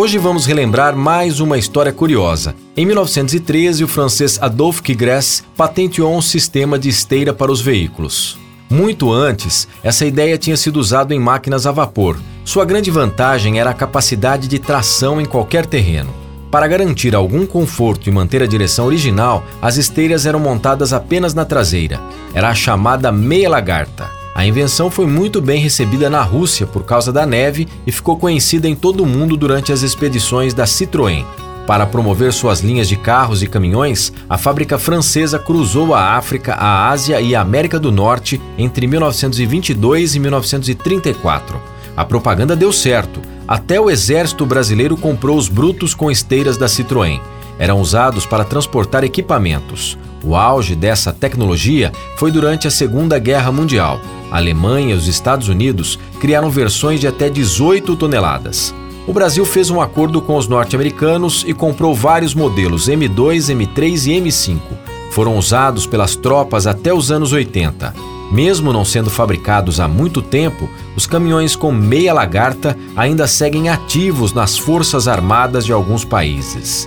Hoje vamos relembrar mais uma história curiosa. Em 1913, o francês Adolphe Quigresse patenteou um sistema de esteira para os veículos. Muito antes, essa ideia tinha sido usada em máquinas a vapor. Sua grande vantagem era a capacidade de tração em qualquer terreno. Para garantir algum conforto e manter a direção original, as esteiras eram montadas apenas na traseira. Era a chamada meia lagarta. A invenção foi muito bem recebida na Rússia por causa da neve e ficou conhecida em todo o mundo durante as expedições da Citroën. Para promover suas linhas de carros e caminhões, a fábrica francesa cruzou a África, a Ásia e a América do Norte entre 1922 e 1934. A propaganda deu certo. Até o exército brasileiro comprou os brutos com esteiras da Citroën. Eram usados para transportar equipamentos. O auge dessa tecnologia foi durante a Segunda Guerra Mundial. A Alemanha e os Estados Unidos criaram versões de até 18 toneladas. O Brasil fez um acordo com os norte-americanos e comprou vários modelos M2, M3 e M5. Foram usados pelas tropas até os anos 80. Mesmo não sendo fabricados há muito tempo, os caminhões com meia lagarta ainda seguem ativos nas forças armadas de alguns países.